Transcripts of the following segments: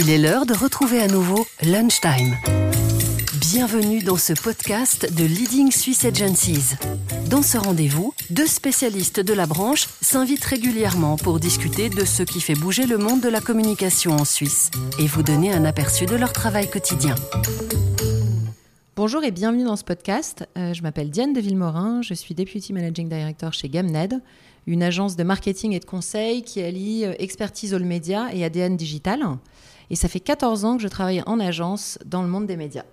Il est l'heure de retrouver à nouveau Lunchtime. Bienvenue dans ce podcast de Leading Swiss Agencies. Dans ce rendez-vous, deux spécialistes de la branche s'invitent régulièrement pour discuter de ce qui fait bouger le monde de la communication en Suisse et vous donner un aperçu de leur travail quotidien. Bonjour et bienvenue dans ce podcast. Euh, je m'appelle Diane de Villemorin, je suis Deputy Managing Director chez Gamned, une agence de marketing et de conseil qui allie euh, expertise all média et ADN digital. Et ça fait 14 ans que je travaille en agence dans le monde des médias.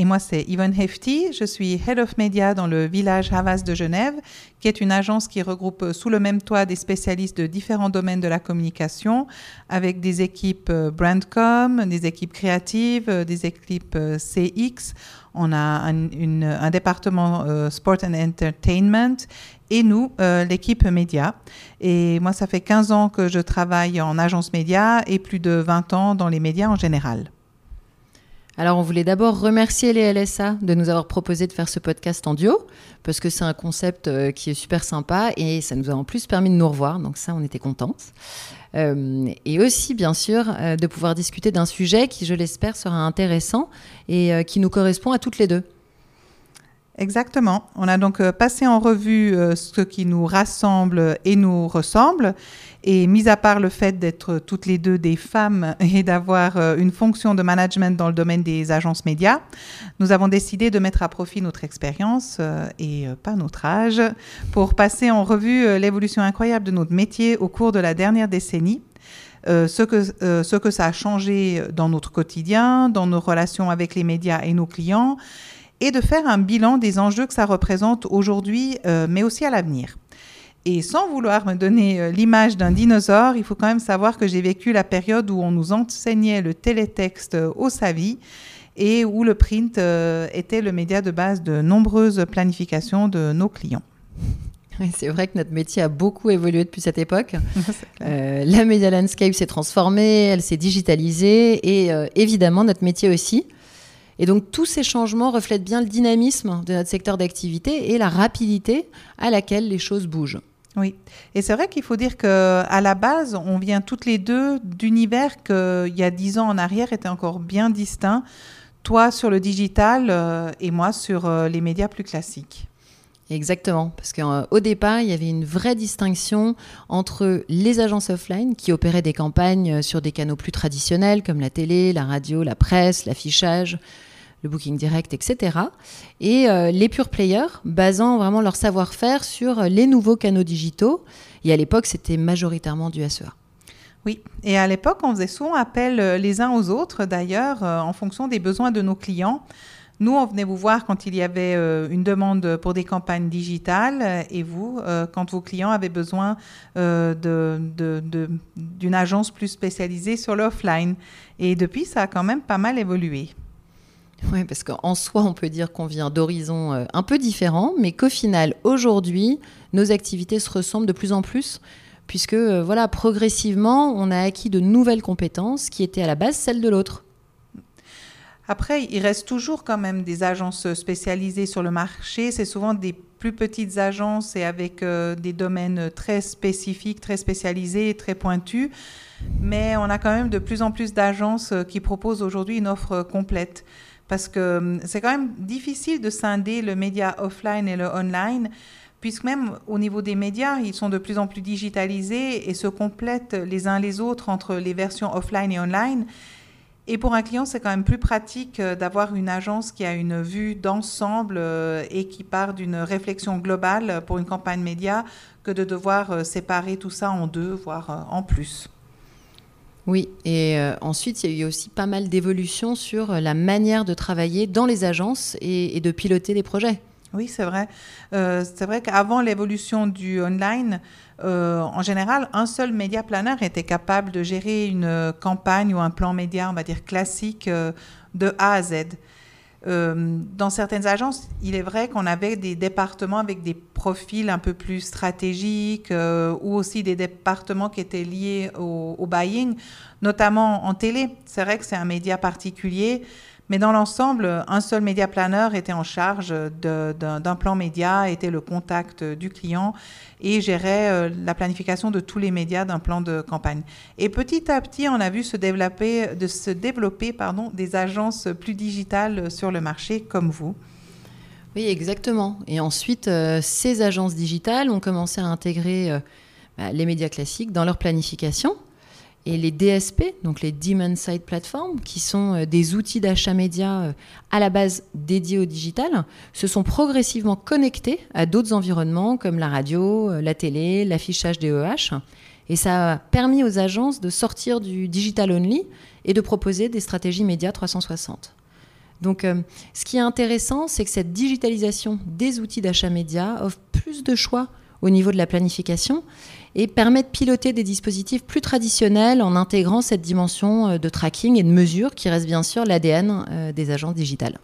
Et moi, c'est Yvonne Hefty. Je suis Head of Media dans le village Havas de Genève, qui est une agence qui regroupe sous le même toit des spécialistes de différents domaines de la communication, avec des équipes euh, Brandcom, des équipes créatives, euh, des équipes euh, CX. On a un, département Sport and Entertainment et nous, l'équipe média. Et moi, ça fait 15 ans que je travaille en agence média et plus de 20 ans dans les médias en général. Alors, on voulait d'abord remercier les LSA de nous avoir proposé de faire ce podcast en duo, parce que c'est un concept euh, qui est super sympa et ça nous a en plus permis de nous revoir, donc ça, on était contente. Euh, et aussi, bien sûr, euh, de pouvoir discuter d'un sujet qui, je l'espère, sera intéressant et qui nous correspond à toutes les deux. Exactement. On a donc passé en revue ce qui nous rassemble et nous ressemble et mis à part le fait d'être toutes les deux des femmes et d'avoir euh, une fonction de management dans le domaine des agences médias, nous avons décidé de mettre à profit notre expérience euh, et euh, pas notre âge pour passer en revue l'évolution incroyable de notre métier au cours de la dernière décennie. ce, que, ce que ça a changé dans notre quotidien, dans nos relations avec les médias et nos clients, et de faire un bilan des enjeux que ça représente aujourd'hui, mais aussi à l'avenir. Et sans vouloir me donner euh, l'image d'un dinosaure, il faut quand même savoir que j'ai vécu la période où on nous enseignait le télétexte euh, au SAVI et où le print euh, était le média de base de nombreuses planifications de nos clients. C'est vrai que notre métier a beaucoup évolué depuis cette époque. la media landscape s'est transformée, elle s'est digitalisée et évidemment notre métier aussi. Et donc tous ces changements reflètent bien le dynamisme de notre secteur d'activité et la rapidité à laquelle les choses bougent. Oui, et c'est vrai qu'il faut dire qu'à la base, on vient toutes les deux d'univers qu'il y a dix ans en arrière étaient encore bien distincts. Toi sur le digital euh, et moi sur euh, les médias plus classiques. Exactement, parce qu'au euh, départ, il y avait une vraie distinction entre les agences offline qui opéraient des campagnes sur des canaux plus traditionnels comme la télé, la radio, la presse, l'affichage, le booking direct, etc. Et euh, les pure players, basant vraiment leur savoir-faire sur les nouveaux canaux digitaux. Et à l'époque, c'était majoritairement du SEA. Oui, et à l'époque, on faisait souvent appel euh, les uns aux autres, d'ailleurs, euh, en fonction des besoins de nos clients. Nous, on venait vous voir quand il y avait une demande pour des campagnes digitales et vous, quand vos clients avaient besoin d'une agence plus spécialisée sur l'offline. Et depuis, ça a quand même pas mal évolué. Oui, parce qu'en soi, on peut dire qu'on vient d'horizons euh, un peu différents, mais qu'au final, aujourd'hui, nos activités se ressemblent de plus en plus, puisque euh, voilà, progressivement, on a acquis de nouvelles compétences qui étaient à la base celles de l'autre. Après, il reste toujours quand même des agences spécialisées sur le marché. C'est souvent des plus petites agences et avec euh, des domaines très spécifiques, très spécialisés, très pointus. Mais on a quand même de plus en plus d'agences qui proposent aujourd'hui une offre complète parce que hum, c'est quand même difficile de scinder le média offline et le online, puisque même au niveau des médias, ils sont de plus en plus digitalisés et se complètent les uns les autres entre les versions offline et online. Et pour un client, c'est quand même plus pratique euh, d'avoir une agence qui a une vue d'ensemble euh, et qui part d'une réflexion globale pour une campagne média que de devoir euh, séparer tout ça en deux, voire en plus. Oui, et euh, ensuite, il y a eu aussi pas mal d'évolutions sur euh, la manière de travailler dans les agences et, de piloter des projets. Oui, c'est vrai. Euh, c'est vrai qu'avant l'évolution du online, en général, un seul média planner était capable de gérer une campagne ou un plan média, on va dire classique, de A à Z. Euh, dans certaines agences, il est vrai qu'on avait des départements avec des profils un peu plus stratégiques euh, ou aussi des départements qui étaient liés au, buying, notamment en télé. C'est vrai que c'est un média particulier, Mais dans l'ensemble, un seul média planeur était en charge d'un plan média, était le contact du client et gérait euh, la planification de tous les médias d'un plan de campagne. Et petit à petit, on a vu se développer, de se développer pardon, des agences plus digitales sur le marché comme vous. Oui, exactement. Et ensuite, euh, ces agences digitales ont commencé à intégrer euh, bah, les médias classiques dans leur planification. Et les DSP, donc les Demand Side Platforms, qui sont euh, des outils d'achat média à la base dédiés au digital, se sont progressivement connectés à d'autres environnements comme la radio, la télé, l'affichage DEH. Et ça a permis aux agences de sortir du digital only et de proposer des stratégies médias 360. Donc, euh, ce qui est intéressant, c'est que cette digitalisation des outils d'achat média offre plus de choix au niveau de la planification et permet de piloter des dispositifs plus traditionnels en intégrant cette dimension euh, de tracking et de mesure qui reste bien sûr l'ADN euh, des agences digitales.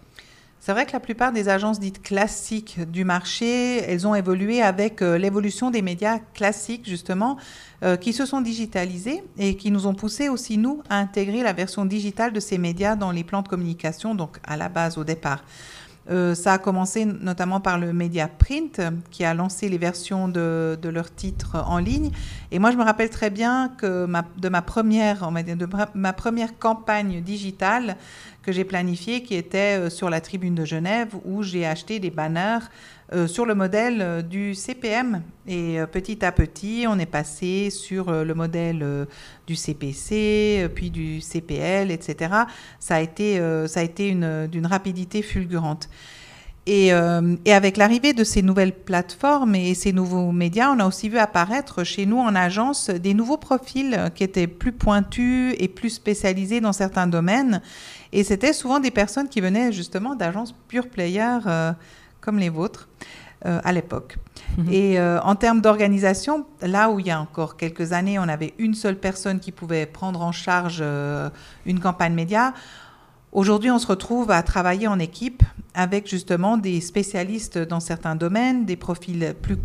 C'est vrai que la plupart des agences dites classiques du marché, elles ont évolué avec l'évolution des médias classiques, justement, euh, qui se sont digitalisés et qui nous ont poussé aussi, nous, à intégrer la version digitale de ces médias dans les plans de communication, donc à la base au départ. Euh, ça a commencé notamment par le média print qui a lancé les versions de, de leurs titres en ligne. Et moi, je me rappelle très bien que de, ma première, de ma première campagne digitale que j'ai planifiée, qui était euh, sur la tribune de Genève, où j'ai acheté des banners euh, sur le modèle euh, du CPM. Et petit à petit, on est passé sur le modèle du CPC, puis du CPL, etc. Ça a été, ça a été d'une rapidité fulgurante. Et, et, avec l'arrivée de ces nouvelles plateformes et ces nouveaux médias, on a aussi vu apparaître chez nous en agence des nouveaux profils qui étaient plus pointus et plus spécialisés dans certains domaines. Et c'était souvent des personnes qui venaient justement d'agences pure player comme les vôtres euh, à l'époque. Mhm. Et euh, en termes d'organisation, là où il y a encore quelques années, on avait une seule personne qui pouvait prendre en charge euh, une campagne média, aujourd'hui on se retrouve à travailler en équipe avec justement des spécialistes dans certains domaines, des profils plus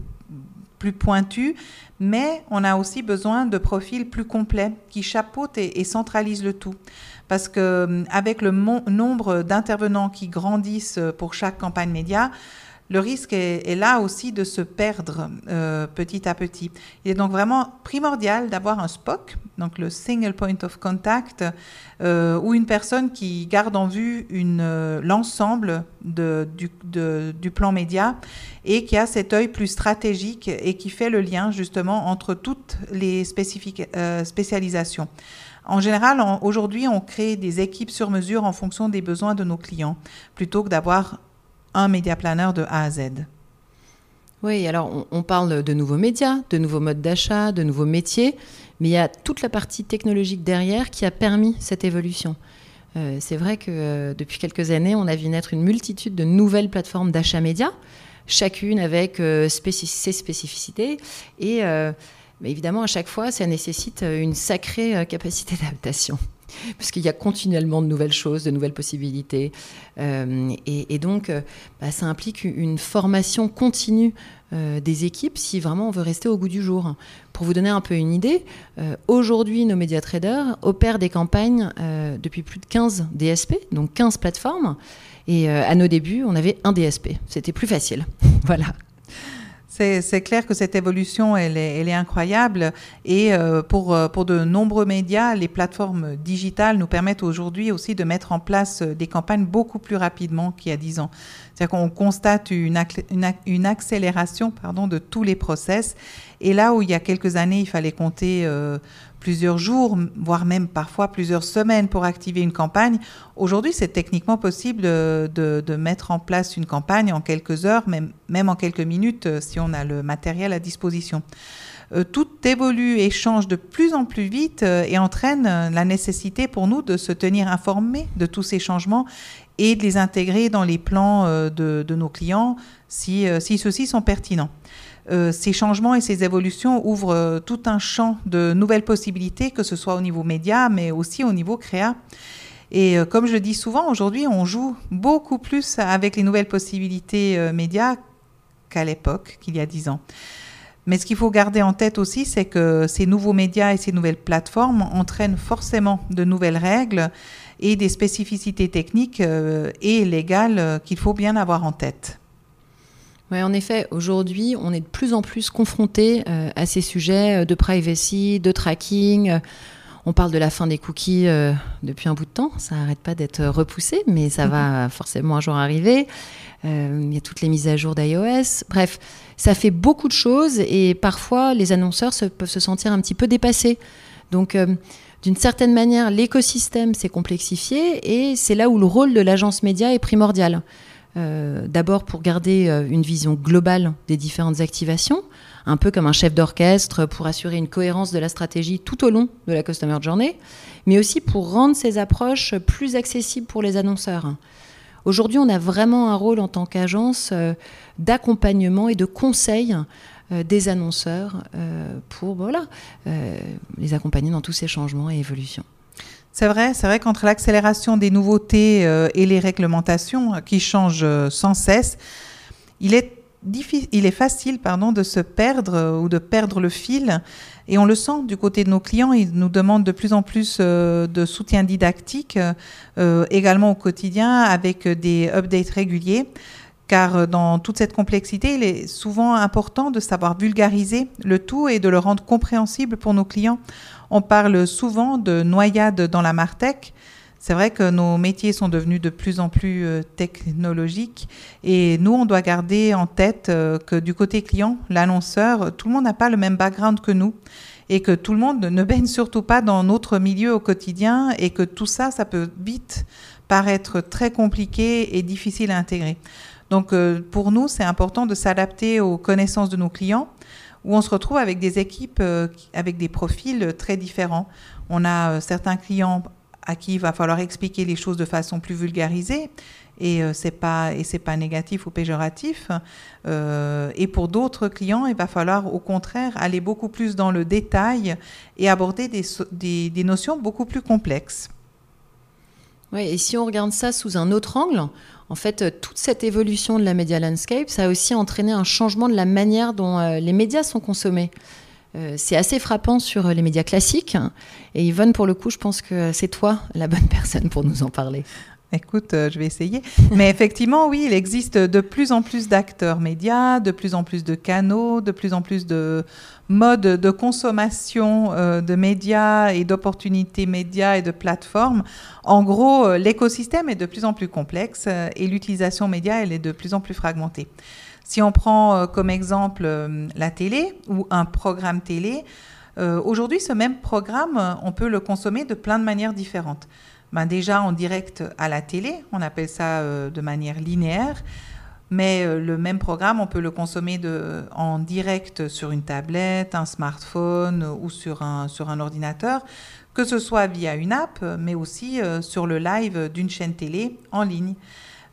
plus pointus, mais on a aussi besoin de profils plus complets qui chapeautent et, et centralisent le tout. Parce que avec le nombre d'intervenants qui grandissent pour chaque campagne média, le risque est, là aussi de se perdre euh, petit à petit. Il est donc vraiment primordial d'avoir un SPOC, donc le Single Point of Contact, euh, ou une personne qui garde en vue euh, l'ensemble du, du, plan média et qui a cet œil plus stratégique et qui fait le lien justement entre toutes les spécialisations. En général, aujourd'hui, on crée des équipes sur mesure en fonction des besoins de nos clients, plutôt que d'avoir un média planner de A à Z. Oui, alors on, parle de nouveaux médias, de nouveaux modes d'achat, de nouveaux métiers, mais il y a toute la partie technologique derrière qui a permis cette évolution. Euh, c'est vrai que euh, depuis quelques années, on a vu naître une multitude de nouvelles plateformes d'achat média, chacune avec euh, ses spécificités. Et évidemment, à chaque fois, ça nécessite une sacrée capacité d'adaptation parce qu'il y a continuellement de nouvelles choses, de nouvelles possibilités. Euh, et, donc, euh, bah, ça implique une formation continue euh, des équipes si vraiment on veut rester au goût du jour. Pour vous donner un peu une idée, aujourd'hui, nos média traders opèrent des campagnes depuis plus de 15 DSP, donc 15 plateformes. Et à nos débuts, on avait un DSP. C'était plus facile. voilà. C'est clair que cette évolution, elle est, incroyable. Et euh, pour, euh, pour de nombreux médias, les plateformes digitales nous permettent aujourd'hui aussi de mettre en place des campagnes beaucoup plus rapidement qu'il y a 10 ans. C'est-à-dire qu'on constate une, une, accélération pardon, de tous les process. Et là où il y a quelques années, il fallait compter euh, plusieurs jours, voire même parfois plusieurs semaines pour activer une campagne. Aujourd'hui, c'est techniquement possible de, mettre en place une campagne en quelques heures, même, même en quelques minutes, euh, si on a le matériel à disposition. Euh, tout évolue et change de plus en plus vite euh, et entraîne la nécessité pour nous de se tenir informés de tous ces changements et de les intégrer dans les plans de, nos clients si, si ceux-ci sont pertinents. Euh, ces changements et ces évolutions ouvrent euh, tout un champ de nouvelles possibilités, que ce soit au niveau média, mais aussi au niveau créa. Et euh, comme je dis souvent, aujourd'hui, on joue beaucoup plus avec les nouvelles possibilités médias qu'à l'époque, qu'il y a dix ans. Mais ce qu'il faut garder en tête aussi, c'est que ces nouveaux médias et ces nouvelles plateformes entraînent forcément de nouvelles règles et des spécificités techniques et légales qu'il faut bien avoir en tête. Oui, en effet, aujourd'hui, on est de plus en plus confronté euh, à ces sujets de privacy, de tracking. On parle de la fin des cookies depuis un bout de temps. Ça n'arrête pas d'être repoussé, mais ça va forcément un jour arriver. il y a toutes les mises à jour d'iOS. Bref, ça fait beaucoup de choses et parfois les annonceurs peuvent se sentir un petit peu dépassés. Donc, d'une certaine manière, l'écosystème s'est complexifié et c'est là où le rôle de l'agence média est primordial. Euh, d'abord pour garder euh, une vision globale des différentes activations, un peu comme un chef d'orchestre pour assurer une cohérence de la stratégie tout au long de la Customer Journey, mais aussi pour rendre ces approches plus accessibles pour les annonceurs. Aujourd'hui, on a vraiment un rôle en tant qu'agence euh, d'accompagnement et de conseil des annonceurs pour voilà, les accompagner dans tous ces changements et évolutions. C'est vrai, c'est vrai qu'entre l'accélération des nouveautés et les réglementations qui changent sans cesse, il est il est facile pardon, de se perdre ou de perdre le fil. Et on le sent du côté de nos clients. Ils nous demandent de plus en plus de soutien didactique, également au quotidien, avec des updates réguliers car euh, dans toute cette complexité, il est souvent important de savoir vulgariser le tout et de le rendre compréhensible pour nos clients. On parle souvent de noyade dans la Martech. C'est vrai que nos métiers sont devenus de plus en plus euh, technologiques et nous, on doit garder en tête euh, que du côté client, l'annonceur, tout le monde n'a pas le même background que nous et que tout le monde ne baigne surtout pas dans notre milieu au quotidien et que tout ça, ça peut vite paraître très compliqué et difficile à intégrer. Donc euh, pour nous, c'est important de s'adapter aux connaissances de nos clients, où on se retrouve avec des équipes euh, avec des profils très différents. On a euh, certains clients à qui il va falloir expliquer les choses de façon plus vulgarisée et euh, c'est pas et c'est pas négatif ou péjoratif. et pour d'autres clients, il va falloir au contraire aller beaucoup plus dans le détail et aborder des, des notions beaucoup plus complexes. Oui, et si on regarde ça sous un autre angle, en fait, euh, toute cette évolution de la media landscape, ça a aussi entraîné un changement de la manière dont euh, les médias sont consommés. Euh, c'est assez frappant sur les médias classiques. Et Yvonne, pour le coup, je pense que c'est toi la bonne personne pour nous en parler. Écoute, je vais essayer. Mais effectivement, oui, il existe de plus en plus d'acteurs médias, de plus en plus de canaux, de plus en plus de mode de consommation euh, de médias et d'opportunités médias et de plateformes. En gros, euh, l'écosystème est de plus en plus complexe euh, et l'utilisation média, elle est de plus en plus fragmentée. Si on prend comme exemple la télé ou un programme télé, aujourd'hui, ce même programme, on peut le consommer de plein de manières différentes. Ben déjà en direct à la télé, on appelle ça de manière linéaire. Mais euh, le même programme, on peut le consommer en direct sur une tablette, un smartphone ou sur un, ordinateur, que ce soit via une app, mais aussi euh, sur le live d'une chaîne télé en ligne.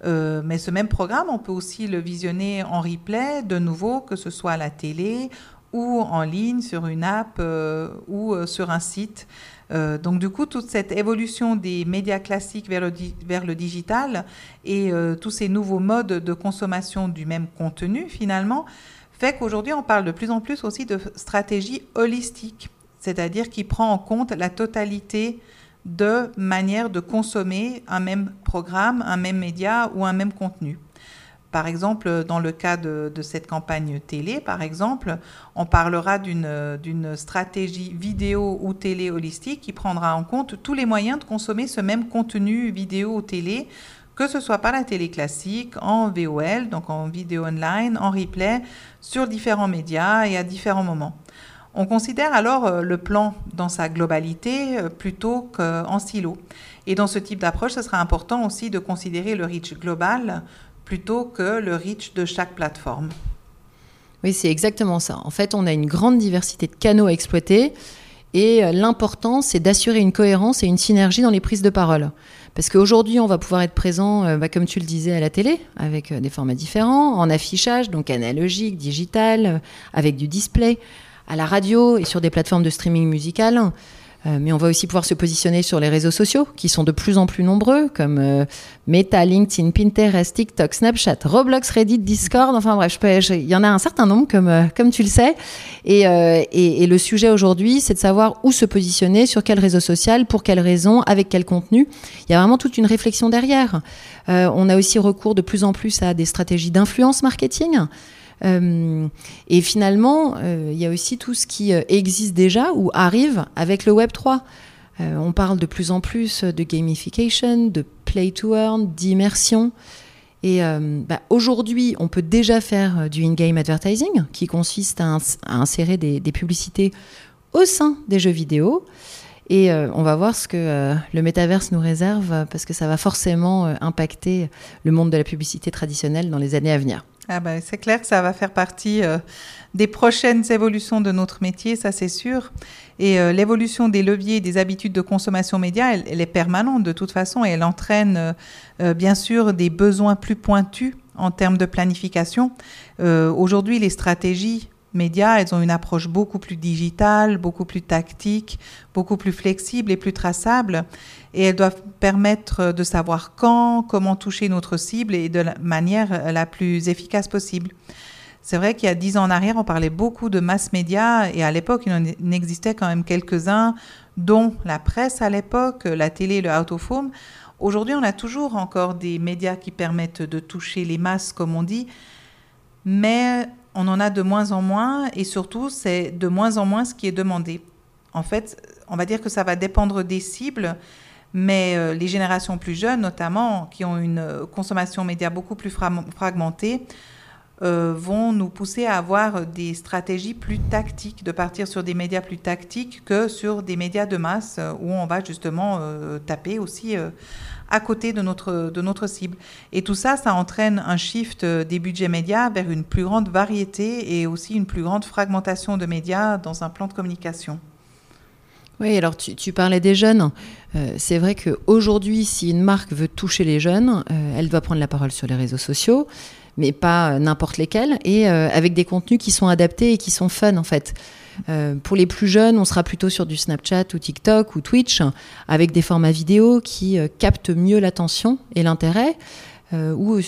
Euh, mais ce même programme, on peut aussi le visionner en replay, de nouveau, que ce soit à la télé ou en ligne sur une app ou sur un site. Euh, donc du coup, toute cette évolution des médias classiques vers le, vers le digital et euh, tous ces nouveaux modes de consommation du même contenu, finalement, fait qu'aujourd'hui, on parle de plus en plus aussi de stratégie holistique, c'est-à-dire qui prend en compte la totalité de manières de consommer un même programme, un même média ou un même contenu. Par exemple, dans le cas de, cette campagne télé, par exemple, on parlera d'une stratégie vidéo ou télé holistique qui prendra en compte tous les moyens de consommer ce même contenu vidéo ou télé, que ce soit par la télé classique, en VOL, donc en vidéo online, en replay, sur différents médias et à différents moments. On considère alors euh, le plan dans sa globalité euh, plutôt qu'en silo. Et dans ce type d'approche, ce sera important aussi de considérer le reach global plutôt que le reach de chaque plateforme. Oui, c'est exactement ça. En fait, on a une grande diversité de canaux à exploiter et euh, l'important, c'est d'assurer une cohérence et une synergie dans les prises de parole. Parce qu'aujourd'hui, on va pouvoir être présent, euh, bah, comme tu le disais, à la télé, avec euh, des formats différents, en affichage, donc analogique, digital, avec du display, à la radio et sur des plateformes de streaming musical. Euh, mais on va aussi pouvoir se positionner sur les réseaux sociaux qui sont de plus en plus nombreux, comme euh, Meta, LinkedIn, Pinterest, TikTok, Snapchat, Roblox, Reddit, Discord. Enfin bref, il y en a un certain nombre, comme, euh, comme tu le sais. Et, et, et le sujet aujourd'hui, c'est de savoir où se positionner, sur quel réseau social, pour quelles raisons, avec quel contenu. Il y a vraiment toute une réflexion derrière. on a aussi recours de plus en plus à des stratégies d'influence marketing. Euh, et finalement, euh, il y a aussi tout ce qui euh, existe déjà ou arrive avec le Web 3. on parle de plus en plus de gamification, de play to earn, d'immersion. Et bah, aujourd'hui, on peut déjà faire du in-game advertising, qui consiste à, insérer des, publicités au sein des jeux vidéo. Et on va voir ce que le métaverse nous réserve, parce que ça va forcément impacter le monde de la publicité traditionnelle dans les années à venir. Ah ben, c'est clair que ça va faire partie euh, des prochaines évolutions de notre métier, ça c'est sûr. Et euh, l'évolution des leviers et des habitudes de consommation média, elle, est permanente de toute façon et elle entraîne euh, bien sûr des besoins plus pointus en termes de planification. Aujourd'hui, les stratégies médias, elles ont une approche beaucoup plus digitale, beaucoup plus tactique, beaucoup plus flexible et plus traçable. Et elles doivent permettre de savoir quand, comment toucher notre cible et de la manière la plus efficace possible. C'est vrai qu'il y a dix ans en arrière, on parlait beaucoup de mass médias et à l'époque, il en existait quand même quelques-uns, dont la presse à l'époque, la télé, le out of home. Aujourd'hui, on a toujours encore des médias qui permettent de toucher les masses, comme on dit, mais on en a de moins en moins et surtout, c'est de moins en moins ce qui est demandé. En fait, on va dire que ça va dépendre des cibles, mais euh, les générations plus jeunes, notamment, qui ont une consommation média beaucoup plus fragmentée, euh, vont nous pousser à avoir des stratégies plus tactiques, de partir sur des médias plus tactiques que sur des médias de masse euh, où on va justement taper aussi à côté de notre, de notre cible. Et tout ça, ça entraîne un shift des budgets médias vers une plus grande variété et aussi une plus grande fragmentation de médias dans un plan de communication. Oui, alors tu, parlais des jeunes. Euh, c'est vrai qu'aujourd'hui, si une marque veut toucher les jeunes, euh, elle doit prendre la parole sur les réseaux sociaux, mais pas euh, n'importe lesquels, et avec des contenus qui sont adaptés et qui sont fun en fait. Pour les plus jeunes, on sera plutôt sur du Snapchat ou TikTok ou Twitch, avec des formats vidéo qui captent mieux l'attention et l'intérêt. ou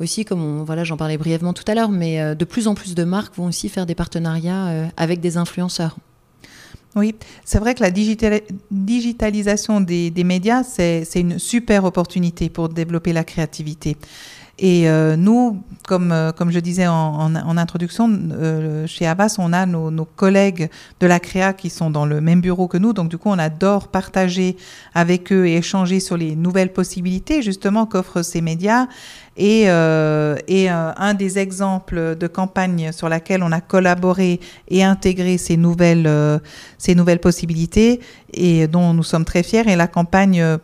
aussi, comme voilà, j'en parlais brièvement tout à l'heure, mais de plus en plus de marques vont aussi faire des partenariats avec des influenceurs. Oui, c'est vrai que la digitalisation des, médias, c'est une super opportunité pour développer la créativité. Et euh, nous, comme, euh, comme je disais en, introduction, euh, chez Avas, on a nos, nos, collègues de la créa qui sont dans le même bureau que nous. Donc, du coup, on adore partager avec eux et échanger sur les nouvelles possibilités, justement, qu'offrent ces médias. Et, et un des exemples de campagne sur laquelle on a collaboré et intégré ces nouvelles, ces nouvelles possibilités et dont nous sommes très fiers est la campagne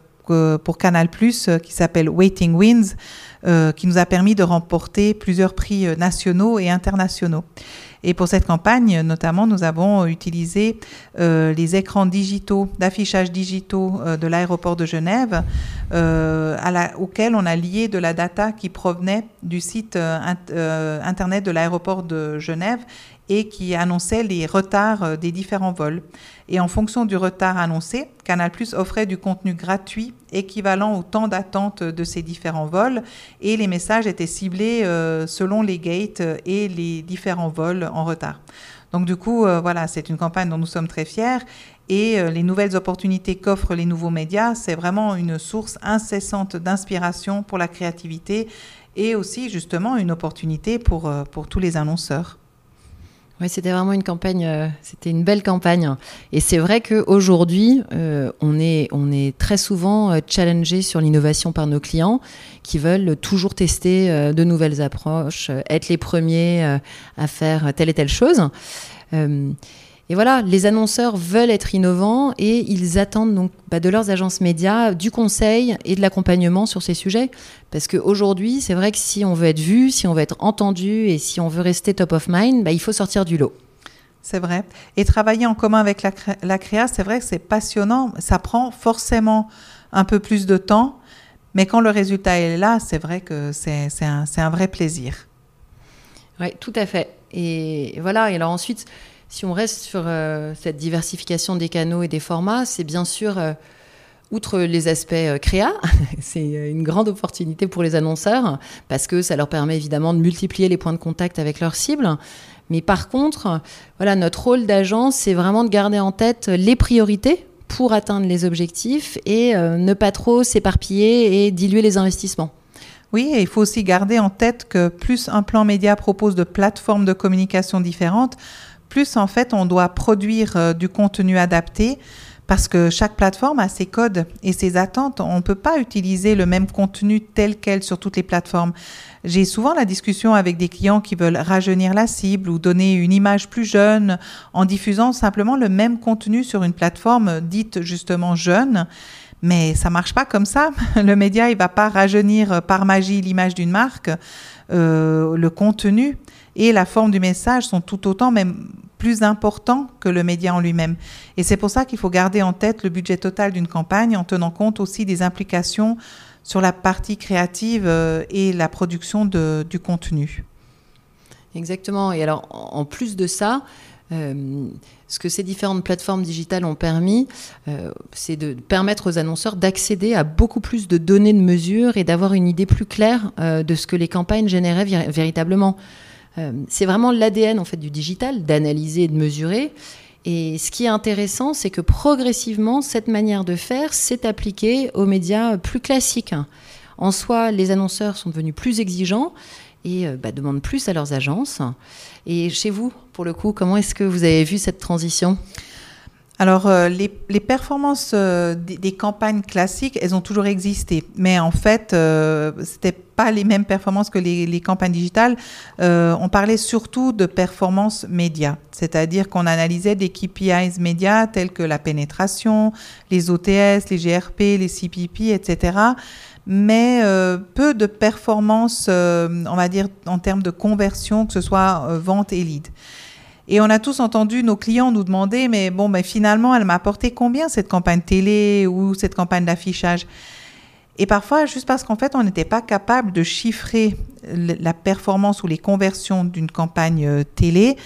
pour Canal+, qui s'appelle Waiting Wins. Euh, qui nous a permis de remporter plusieurs prix euh, nationaux et internationaux. Et pour cette campagne, notamment, nous avons utilisé euh, les écrans digitaux, d'affichage digitaux de l'aéroport de Genève, à la, auxquels on a lié de la data qui provenait du site internet de l'aéroport de Genève et qui annonçait les retards euh, des différents vols. Et en fonction du retard annoncé, Canal Plus offrait du contenu gratuit équivalent au temps d'attente de ces différents vols et les messages étaient ciblés euh, selon les gates et les différents vols en retard. Donc du coup, euh, voilà, c'est une campagne dont nous sommes très fiers et les nouvelles opportunités qu'offrent les nouveaux médias, c'est vraiment une source incessante d'inspiration pour la créativité et aussi justement une opportunité pour, pour tous les annonceurs. Oui, c'était vraiment une campagne, euh, c'était une belle campagne. Et c'est vrai qu'aujourd'hui, euh, on, est, on est très souvent euh, challengé sur l'innovation par nos clients qui veulent toujours tester de nouvelles approches, être les premiers à faire telle et telle chose. Et voilà, les annonceurs veulent être innovants et ils attendent donc bah, de leurs agences médias du conseil et de l'accompagnement sur ces sujets. Parce qu'aujourd'hui, c'est vrai que si on veut être vu, si on veut être entendu et si on veut rester top of mind, bah, il faut sortir du lot. C'est vrai. Et travailler en commun avec la, la créa, c'est vrai que c'est passionnant. Ça prend forcément un peu plus de temps, mais quand le résultat est là, c'est vrai que c'est un, un vrai plaisir. Oui, tout à fait. Et voilà, et alors ensuite, Si on reste sur cette diversification des canaux et des formats, c'est bien sûr outre les aspects euh, créa, c'est euh, une grande opportunité pour les annonceurs parce que ça leur permet évidemment de multiplier les points de contact avec leurs cibles. Mais par contre, voilà, notre rôle d'agence, c'est vraiment de garder en tête les priorités pour atteindre les objectifs et euh, ne pas trop s'éparpiller et diluer les investissements. Oui, et il faut aussi garder en tête que plus un plan média propose de plateformes de communication différentes, plus en fait on doit produire du contenu adapté parce que chaque plateforme a ses codes et ses attentes. On ne peut pas utiliser le même contenu tel quel sur toutes les plateformes. J'ai souvent la discussion avec des clients qui veulent rajeunir la cible ou donner une image plus jeune en diffusant simplement le même contenu sur une plateforme dite justement jeune. Mais ça marche pas comme ça. Le média, il va pas rajeunir par magie l'image d'une marque. Euh, le contenu et la forme du message sont tout autant, même plus importants que le média en lui-même. Et c'est pour ça qu'il faut garder en tête le budget total d'une campagne en tenant compte aussi des implications sur la partie créative euh, et la production du contenu. Exactement. Et alors, en plus de ça, euh, ce que ces différentes plateformes digitales ont permis, euh, c'est de permettre aux annonceurs d'accéder à beaucoup plus de données de mesure et d'avoir une idée plus claire de ce que les campagnes généraient véritablement. Euh, c'est vraiment l'ADN en fait du digital, d'analyser et de mesurer. Et ce qui est intéressant, c'est que progressivement, cette manière de faire s'est appliquée aux médias plus classiques. En soi, les annonceurs sont devenus plus exigeants et euh, bah, demandent plus à leurs agences. Et chez vous, pour le coup, comment est-ce que vous avez vu cette transition? Alors, euh, les, performances euh, des, campagnes classiques, elles ont toujours existé. Mais en fait, euh, ce n'était pas les mêmes performances que les, campagnes digitales. on parlait surtout de performances médias. C'est-à-dire qu'on analysait des KPIs médias tels que la pénétration, les OTS, les GRP, les CPP, etc mais peu de performances, on va dire, en termes de conversion, que ce soit vente et lead. Et on a tous entendu nos clients nous demander, mais bon, ben finalement, elle m'a apporté combien cette campagne télé ou cette campagne d'affichage? Et parfois, juste parce qu'en fait, on n'était pas capable de chiffrer la performance ou les conversions d'une campagne euh, télé,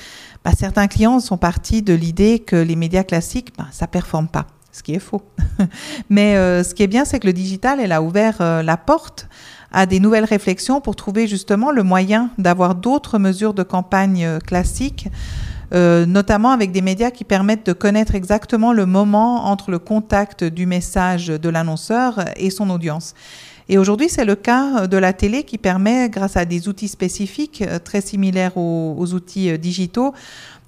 ben, certains clients sont partis de l'idée que les médias classiques, ben, ça performe pas ce qui est faux. Mais euh, ce qui est bien, c'est que le digital, elle a ouvert euh, la porte à des nouvelles réflexions pour trouver justement le moyen d'avoir d'autres mesures de campagne classiques euh, notamment avec des médias qui permettent de connaître exactement le moment entre le contact du message de l'annonceur et son audience. Et aujourd'hui, c'est le cas de la télé qui permet, grâce à des outils spécifiques euh, très similaires aux, outils euh, digitaux,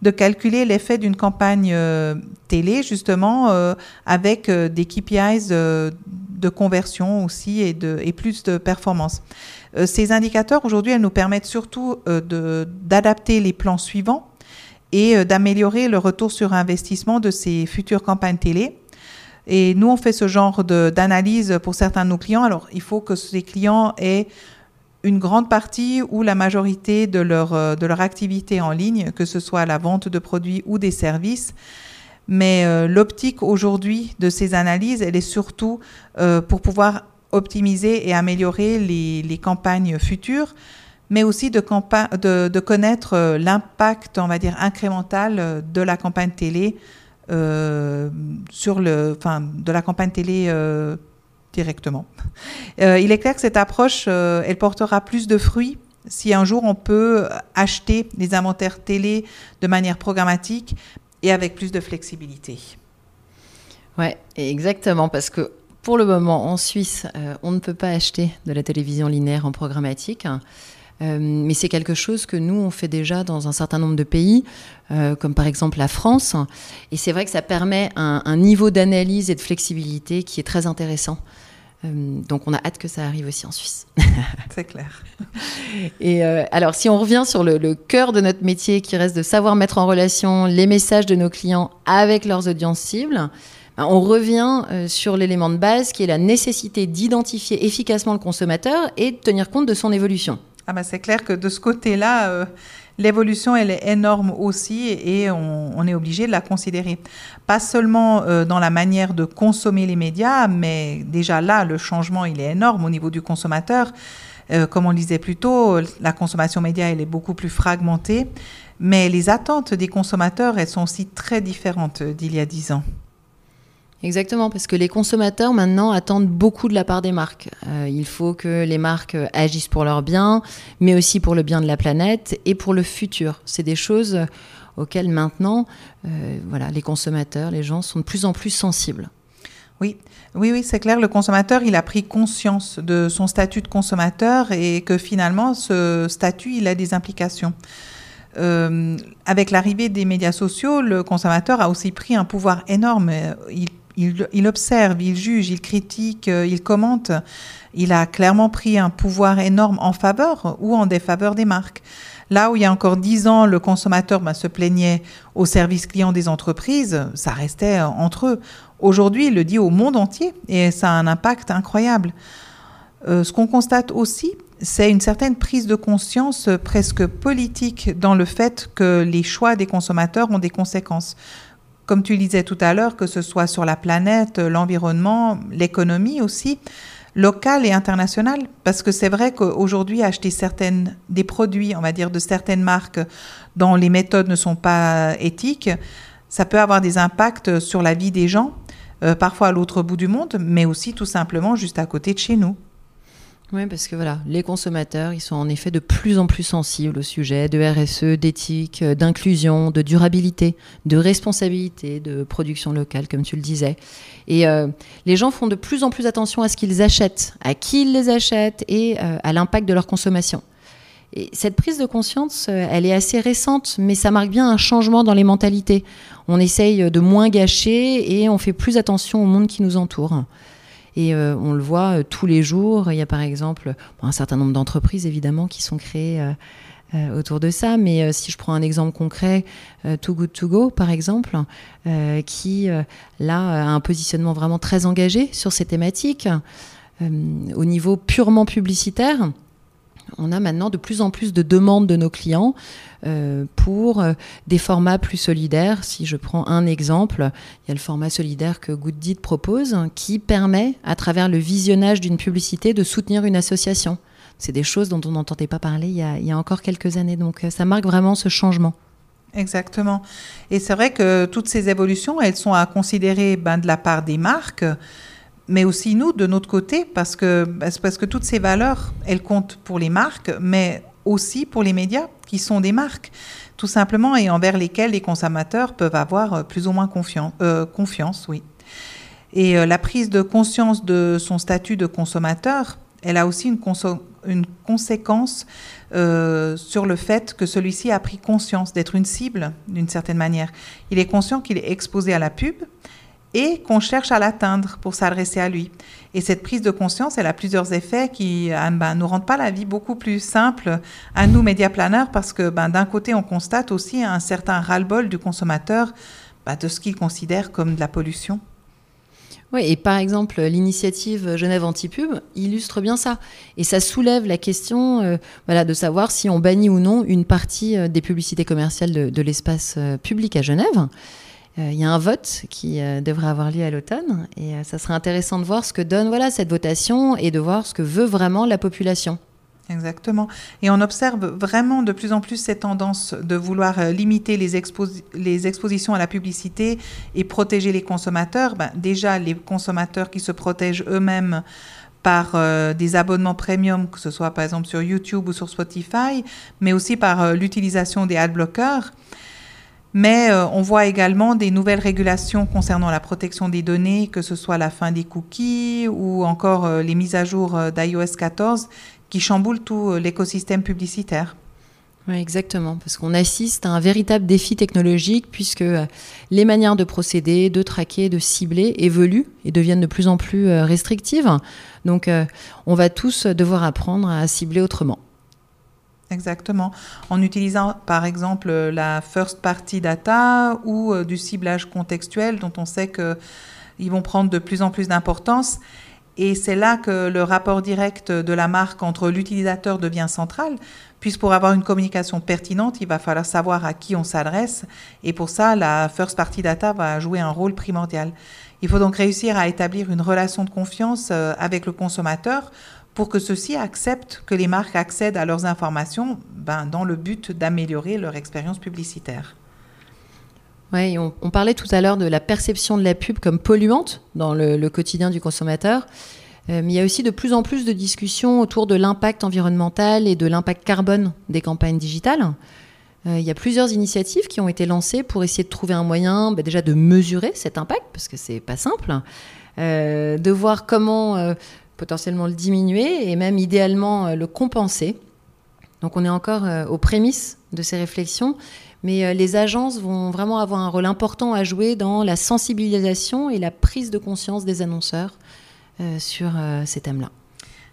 de calculer l'effet d'une campagne télé, justement, avec des KPIs de conversion aussi et, de, et plus de performance. ces indicateurs, aujourd'hui, elles nous permettent surtout d'adapter les plans suivants et euh, d'améliorer le retour sur investissement de ces futures campagnes télé. Et nous, on fait ce genre d'analyse pour certains de nos clients. Alors, il faut que ces clients aient une grande partie ou la majorité de leur, euh, de leur activité en ligne, que ce soit la vente de produits ou des services. Mais euh, l'optique aujourd'hui de ces analyses, elle est surtout pour pouvoir optimiser et améliorer les, les campagnes futures mais aussi de, connaître euh, l'impact, on va dire, incrémental euh, de la campagne télé euh, sur le, enfin, de la campagne télé directement. il est clair que cette approche, elle portera plus de fruits si un jour on peut acheter les inventaires télé de manière programmatique et avec plus de flexibilité. Ouais, exactement, parce que pour le moment, en Suisse, on ne peut pas acheter de la télévision linéaire en programmatique. Euh, mais c'est quelque chose que nous, on fait déjà dans un certain nombre de pays, euh, comme par exemple la France. Et c'est vrai que ça permet un, niveau d'analyse et de flexibilité qui est très intéressant. Euh, donc on a hâte que ça arrive aussi en Suisse. c'est clair. Et alors si on revient sur le, cœur de notre métier qui reste de savoir mettre en relation les messages de nos clients avec leurs audiences cibles, ben, on revient sur l'élément de base qui est la nécessité d'identifier efficacement le consommateur et de tenir compte de son évolution. Ah ben c'est clair que de ce côté-là, euh, l'évolution, elle est énorme aussi et on, est obligé de la considérer. Pas seulement euh, dans la manière de consommer les médias, mais déjà là, le changement, il est énorme au niveau du consommateur. Euh, comme on le disait plus tôt, la consommation média, elle est beaucoup plus fragmentée. Mais les attentes des consommateurs, elles sont aussi très différentes d'il y a dix ans. Exactement, parce que les consommateurs maintenant attendent beaucoup de la part des marques. Euh, il faut que les marques agissent pour leur bien, mais aussi pour le bien de la planète et pour le futur. C'est des choses auxquelles maintenant, euh, voilà, les consommateurs, les gens sont de plus en plus sensibles. Oui, oui, oui, c'est clair. Le consommateur, il a pris conscience de son statut de consommateur et que finalement, ce statut, il a des implications. Euh, avec l'arrivée des médias sociaux, le consommateur a aussi pris un pouvoir énorme. Il, observe, il juge, il critique, euh, il commente. Il a clairement pris un pouvoir énorme en faveur ou en défaveur des marques. Là où il y a encore dix ans, le consommateur ben, se plaignait au service client des entreprises, ça restait entre eux. Aujourd'hui, il le dit au monde entier et ça a un impact incroyable. Euh, ce qu'on constate aussi, c'est une certaine prise de conscience presque politique dans le fait que les choix des consommateurs ont des conséquences. Comme tu disais tout à l'heure, que ce soit sur la planète, l'environnement, l'économie aussi, locale et internationale. Parce que c'est vrai qu'aujourd'hui, acheter certaines, des produits, on va dire, de certaines marques dont les méthodes ne sont pas éthiques, ça peut avoir des impacts sur la vie des gens, euh, parfois à l'autre bout du monde, mais aussi tout simplement juste à côté de chez nous. Oui, parce que voilà, les consommateurs, ils sont en effet de plus en plus sensibles au sujet de RSE, d'éthique, euh, d'inclusion, de durabilité, de responsabilité, de production locale, comme tu le disais. Et euh, les gens font de plus en plus attention à ce qu'ils achètent, à qui ils les achètent et euh, à l'impact de leur consommation. Et cette prise de conscience, elle est assez récente, mais ça marque bien un changement dans les mentalités. On essaye de moins gâcher et on fait plus attention au monde qui nous entoure. Et euh, on le voit euh, tous les jours. Il y a par exemple un certain nombre d'entreprises, évidemment, qui sont créées. Euh, autour de ça. Mais si je prends un exemple concret, Too Good To Go, par exemple, qui là a un positionnement vraiment très engagé sur ces thématiques, au niveau purement publicitaire, on a maintenant de plus en plus de demandes de nos clients euh, pour euh, des formats plus solidaires. Si je prends un exemple, il y a le format solidaire que Gooddeed propose qui permet, à travers le visionnage d'une publicité, de soutenir une association. C'est des choses dont on n'entendait pas parler il y, a, encore quelques années. Donc euh, ça marque vraiment ce changement. Exactement. Et c'est vrai que toutes ces évolutions, elles sont à considérer ben, de la part des marques mais aussi nous de notre côté, parce que, parce que toutes ces valeurs, elles comptent pour les marques, mais aussi pour les médias, qui sont des marques, tout simplement, et envers lesquelles les consommateurs peuvent avoir euh, plus ou moins confiance. Euh, confiance oui. Et euh, la prise de conscience de son statut de consommateur, elle a aussi une, une conséquence sur le fait que celui-ci a pris conscience d'être une cible d'une certaine manière. Il est conscient qu'il est exposé à la pub, et qu'on cherche à l'atteindre pour s'adresser à lui. Et cette prise de conscience, elle a plusieurs effets qui ben, nous rendent pas la vie beaucoup plus simple à nous, médiaplaneurs, parce que ben, d'un côté, on constate aussi un certain ras-le-bol du consommateur ben, de ce qu'il considère comme de la pollution. Oui, et par exemple, l'initiative Genève Antipub illustre bien ça. Et ça soulève la question euh, voilà, de savoir si on bannit ou non une partie euh, des publicités commerciales de l'espace public à Genève. Euh, il y a un vote qui euh, devrait avoir lieu à l'automne et euh, ça serait intéressant de voir ce que donne voilà cette votation et de voir ce que veut vraiment la population. Exactement. Et on observe vraiment de plus en plus cette tendance de vouloir limiter les, les expositions à la publicité et protéger les consommateurs. Ben, déjà, les consommateurs qui se protègent eux-mêmes par des abonnements premium, que ce soit par exemple sur YouTube ou sur Spotify, mais aussi par l'utilisation des ad blockers. Mais euh, on voit également des nouvelles régulations concernant la protection des données, que ce soit la fin des cookies ou encore euh, les mises à jour euh, d'iOS 14 qui chamboulent tout l'écosystème publicitaire. Oui, exactement, parce qu'on assiste à un véritable défi technologique puisque les manières de procéder, de traquer, de cibler évoluent et deviennent de plus en plus restrictives. Donc on va tous devoir apprendre à cibler autrement. Exactement. En utilisant par exemple la first party data ou euh, du ciblage contextuel dont on sait qu'ils vont prendre de plus en plus d'importance. Et c'est là que le rapport direct de la marque entre l'utilisateur devient central, puisque pour avoir une communication pertinente, il va falloir savoir à qui on s'adresse. Et pour ça, la first party data va jouer un rôle primordial. Il faut donc réussir à établir une relation de confiance euh, avec le consommateur pour que ceux-ci acceptent que les marques accèdent à leurs informations ben, dans le but d'améliorer leur expérience publicitaire. Oui, on, parlait tout à l'heure de la perception de la pub comme polluante dans le, quotidien du consommateur. Euh, mais il y a aussi de plus en plus de discussions autour de l'impact environnemental et de l'impact carbone des campagnes digitales. Euh, il y a plusieurs initiatives qui ont été lancées pour essayer de trouver un moyen bah, déjà de mesurer cet impact, parce que c'est pas simple, euh, de voir comment potentiellement le diminuer et même idéalement le compenser. Donc on est encore aux prémices de ces réflexions, mais les agences vont vraiment avoir un rôle important à jouer dans la sensibilisation et la prise de conscience des annonceurs euh, sur euh, ces thèmes-là.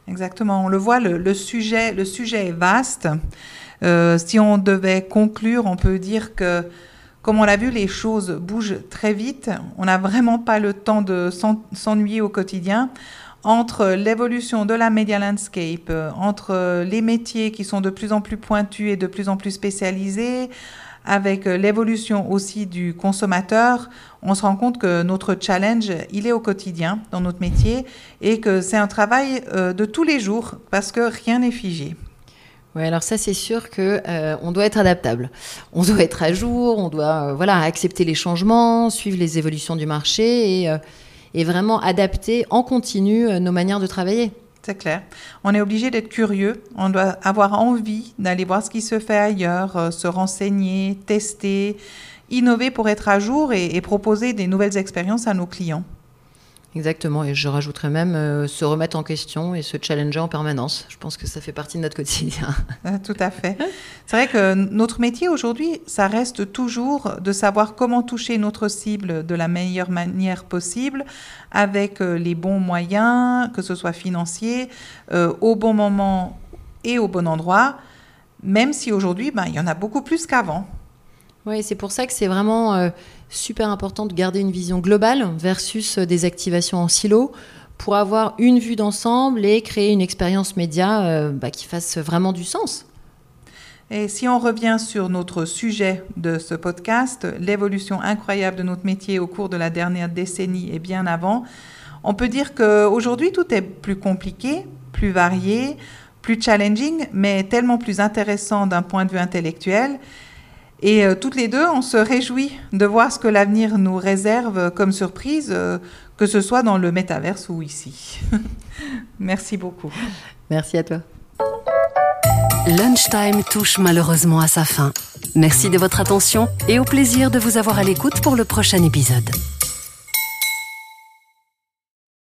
Exactement, on le voit, le, sujet, le sujet est vaste. Euh, si on devait conclure, on peut dire que, comme on l'a vu, les choses bougent très vite. On n'a vraiment pas le temps de s'ennuyer au quotidien. Entre l'évolution de la media landscape, entre les métiers qui sont de plus en plus pointus et de plus en plus spécialisés, avec l'évolution aussi du consommateur, on se rend compte que notre challenge, il est au quotidien dans notre métier et que c'est un travail euh, de tous les jours parce que rien n'est figé. Oui, alors ça c'est sûr que euh, on doit être adaptable. On doit être à jour, on doit euh, voilà accepter les changements, suivre les évolutions du marché et, et vraiment adapter en continu nos manières de travailler. C'est clair. On est obligé d'être curieux. On doit avoir envie d'aller voir ce qui se fait ailleurs, se renseigner, tester, innover pour être à jour et, proposer des nouvelles expériences à nos clients. Exactement, et je rajouterais même euh, se remettre en question et se challenger en permanence. Je pense que ça fait partie de notre quotidien. Ah, tout à fait. C'est vrai que notre métier aujourd'hui, ça reste toujours de savoir comment toucher notre cible de la meilleure manière possible, avec euh, les bons moyens, que ce soit financier, euh, au bon moment et au bon endroit, même si aujourd'hui, ben, il y en a beaucoup plus qu'avant. Oui, c'est pour ça que c'est vraiment euh, super important de garder une vision globale versus euh, des activations en silo pour avoir une vue d'ensemble et créer une expérience média euh, bah, qui fasse vraiment du sens. Et si on revient sur notre sujet de ce podcast, l'évolution incroyable de notre métier au cours de la dernière décennie et bien avant, on peut dire qu'aujourd'hui tout est plus compliqué, plus varié, plus challenging, mais tellement plus intéressant d'un point de vue intellectuel et euh, toutes les deux, on se réjouit de voir ce que l'avenir nous réserve comme surprise, euh, que ce soit dans le métaverse ou ici. Merci beaucoup. Merci à toi. Lunchtime touche malheureusement à sa fin. Merci de votre attention et au plaisir de vous avoir à l'écoute pour le prochain épisode.